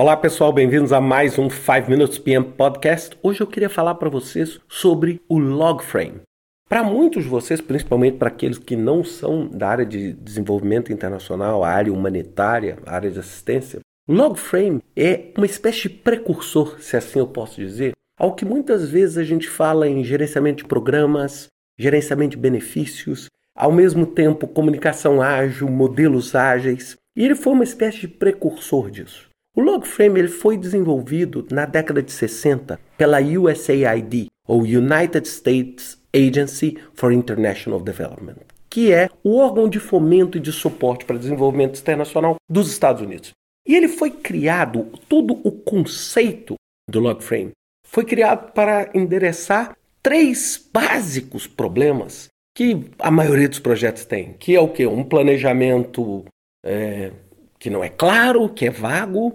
Olá pessoal, bem-vindos a mais um 5 Minutes PM Podcast. Hoje eu queria falar para vocês sobre o log frame. Para muitos de vocês, principalmente para aqueles que não são da área de desenvolvimento internacional, a área humanitária, a área de assistência, o log frame é uma espécie de precursor, se assim eu posso dizer, ao que muitas vezes a gente fala em gerenciamento de programas, gerenciamento de benefícios, ao mesmo tempo comunicação ágil, modelos ágeis, e ele foi uma espécie de precursor disso. O Logframe ele foi desenvolvido na década de 60 pela USAID, ou United States Agency for International Development, que é o órgão de fomento e de suporte para desenvolvimento internacional dos Estados Unidos. E ele foi criado, todo o conceito do Logframe foi criado para endereçar três básicos problemas que a maioria dos projetos tem, que é o que? Um planejamento é, que não é claro, que é vago,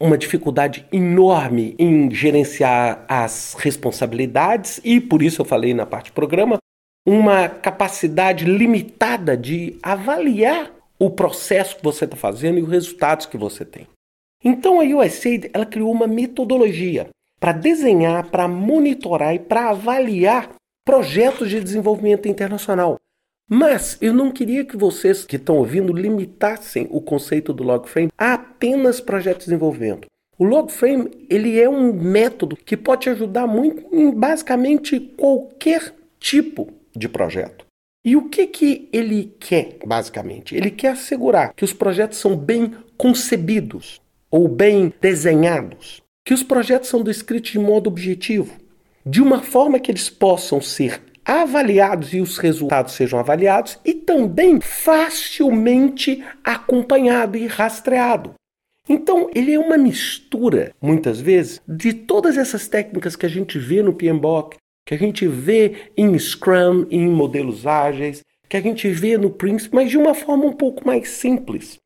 uma dificuldade enorme em gerenciar as responsabilidades e, por isso eu falei na parte programa, uma capacidade limitada de avaliar o processo que você está fazendo e os resultados que você tem. Então a USAID ela criou uma metodologia para desenhar, para monitorar e para avaliar projetos de desenvolvimento internacional. Mas eu não queria que vocês que estão ouvindo limitassem o conceito do log frame a apenas projetos de desenvolvimento. O log frame ele é um método que pode ajudar muito em basicamente qualquer tipo de projeto. E o que, que ele quer, basicamente? Ele quer assegurar que os projetos são bem concebidos ou bem desenhados, que os projetos são descritos de modo objetivo, de uma forma que eles possam ser avaliados e os resultados sejam avaliados e também facilmente acompanhado e rastreado. Então, ele é uma mistura, muitas vezes, de todas essas técnicas que a gente vê no PMBOK, que a gente vê em Scrum, em modelos ágeis, que a gente vê no Prince, mas de uma forma um pouco mais simples.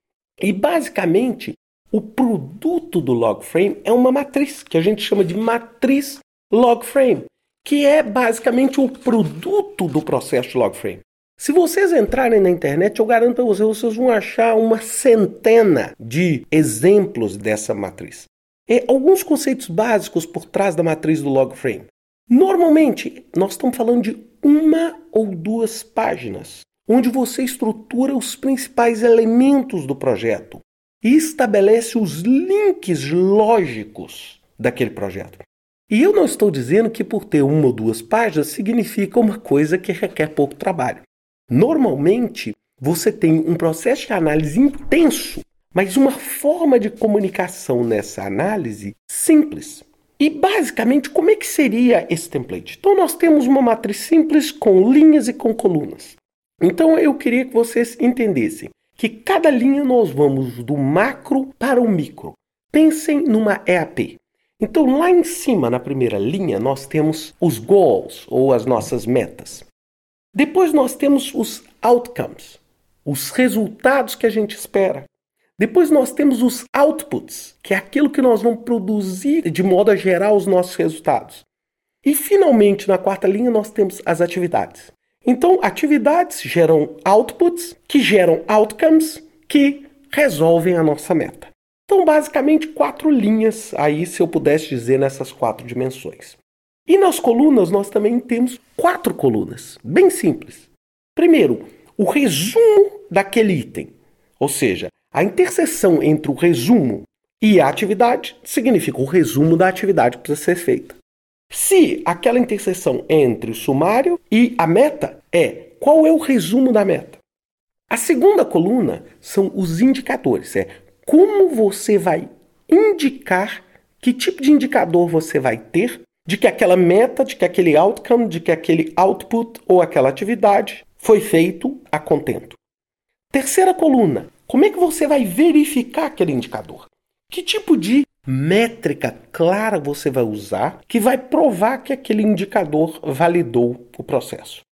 E basicamente, o produto do Logframe é uma matriz, que a gente chama de matriz Logframe que é basicamente o produto do processo de logframe. Se vocês entrarem na internet, eu garanto a vocês, vocês vão achar uma centena de exemplos dessa matriz. É, alguns conceitos básicos por trás da matriz do logframe. Normalmente, nós estamos falando de uma ou duas páginas, onde você estrutura os principais elementos do projeto e estabelece os links lógicos daquele projeto. E eu não estou dizendo que por ter uma ou duas páginas significa uma coisa que requer pouco trabalho. Normalmente, você tem um processo de análise intenso, mas uma forma de comunicação nessa análise simples. E basicamente, como é que seria esse template? Então, nós temos uma matriz simples com linhas e com colunas. Então, eu queria que vocês entendessem que cada linha nós vamos do macro para o micro. Pensem numa EAP. Então, lá em cima, na primeira linha, nós temos os goals, ou as nossas metas. Depois, nós temos os outcomes, os resultados que a gente espera. Depois, nós temos os outputs, que é aquilo que nós vamos produzir de modo a gerar os nossos resultados. E, finalmente, na quarta linha, nós temos as atividades. Então, atividades geram outputs, que geram outcomes, que resolvem a nossa meta. Então, basicamente, quatro linhas aí, se eu pudesse dizer, nessas quatro dimensões. E nas colunas, nós também temos quatro colunas, bem simples. Primeiro, o resumo daquele item, ou seja, a interseção entre o resumo e a atividade significa o resumo da atividade que precisa ser feita. Se aquela interseção entre o sumário e a meta é qual é o resumo da meta? A segunda coluna são os indicadores, é como você vai indicar que tipo de indicador você vai ter de que aquela meta, de que aquele outcome, de que aquele output ou aquela atividade foi feito a contento. Terceira coluna, como é que você vai verificar aquele indicador? Que tipo de métrica clara você vai usar que vai provar que aquele indicador validou o processo?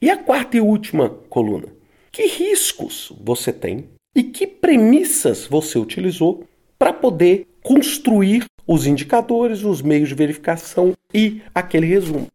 E a quarta e última coluna, que riscos você tem e que premissas você utilizou para poder construir os indicadores, os meios de verificação e aquele resumo.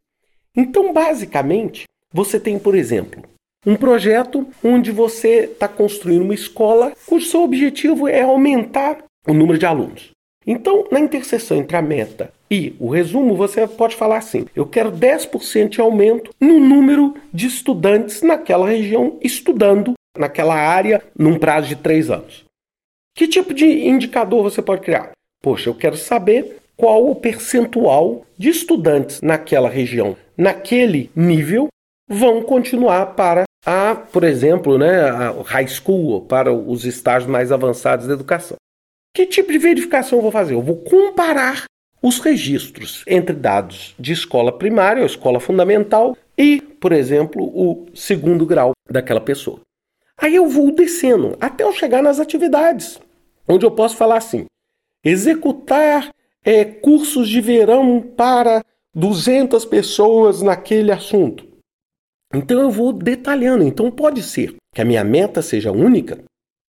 Então, basicamente, você tem, por exemplo, um projeto onde você está construindo uma escola cujo seu objetivo é aumentar o número de alunos. Então, na interseção entre a meta e o resumo, você pode falar assim: eu quero 10% de aumento no número de estudantes naquela região estudando naquela área num prazo de três anos. Que tipo de indicador você pode criar? Poxa, eu quero saber qual o percentual de estudantes naquela região, naquele nível, vão continuar para a, por exemplo, né, a high school, para os estágios mais avançados da educação. Que tipo de verificação eu vou fazer? Eu vou comparar os registros entre dados de escola primária ou escola fundamental e, por exemplo, o segundo grau daquela pessoa. Aí eu vou descendo até eu chegar nas atividades, onde eu posso falar assim: executar é, cursos de verão para 200 pessoas naquele assunto. Então eu vou detalhando. Então pode ser que a minha meta seja única,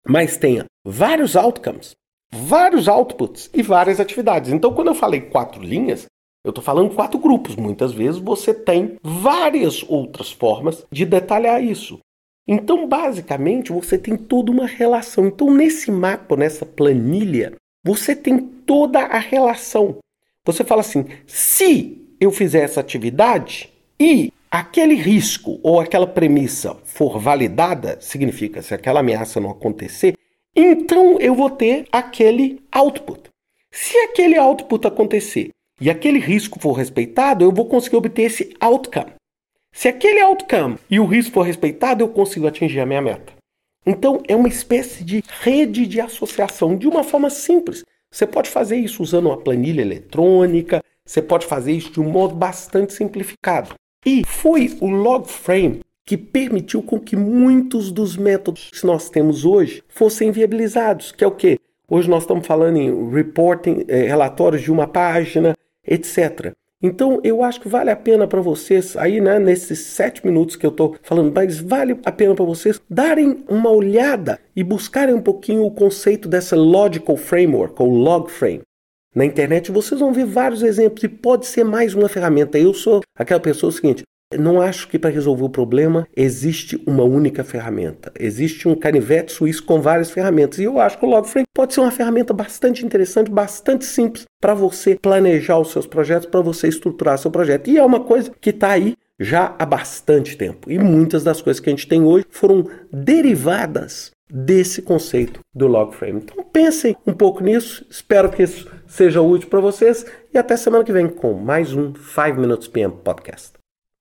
mas tenha vários outcomes vários outputs e várias atividades. Então, quando eu falei quatro linhas, eu estou falando quatro grupos. Muitas vezes você tem várias outras formas de detalhar isso. Então, basicamente, você tem toda uma relação. Então, nesse mapa, nessa planilha, você tem toda a relação. Você fala assim: se eu fizer essa atividade e aquele risco ou aquela premissa for validada, significa se aquela ameaça não acontecer, então eu vou ter aquele output. Se aquele output acontecer e aquele risco for respeitado, eu vou conseguir obter esse outcome. Se aquele outcome e o risco for respeitado, eu consigo atingir a minha meta. Então é uma espécie de rede de associação de uma forma simples. Você pode fazer isso usando uma planilha eletrônica, você pode fazer isso de um modo bastante simplificado. E foi o Logframe que permitiu com que muitos dos métodos que nós temos hoje fossem viabilizados, que é o quê? Hoje nós estamos falando em reporting, eh, relatórios de uma página, etc. Então eu acho que vale a pena para vocês, aí né, nesses sete minutos que eu estou falando, mas vale a pena para vocês darem uma olhada e buscarem um pouquinho o conceito dessa logical framework ou log frame. Na internet vocês vão ver vários exemplos e pode ser mais uma ferramenta. Eu sou aquela pessoa seguinte, não acho que para resolver o problema existe uma única ferramenta. Existe um canivete suíço com várias ferramentas. E eu acho que o Logframe pode ser uma ferramenta bastante interessante, bastante simples para você planejar os seus projetos, para você estruturar seu projeto. E é uma coisa que está aí já há bastante tempo. E muitas das coisas que a gente tem hoje foram derivadas desse conceito do Logframe. Então pensem um pouco nisso. Espero que isso seja útil para vocês. E até semana que vem com mais um 5 Minutes PM Podcast.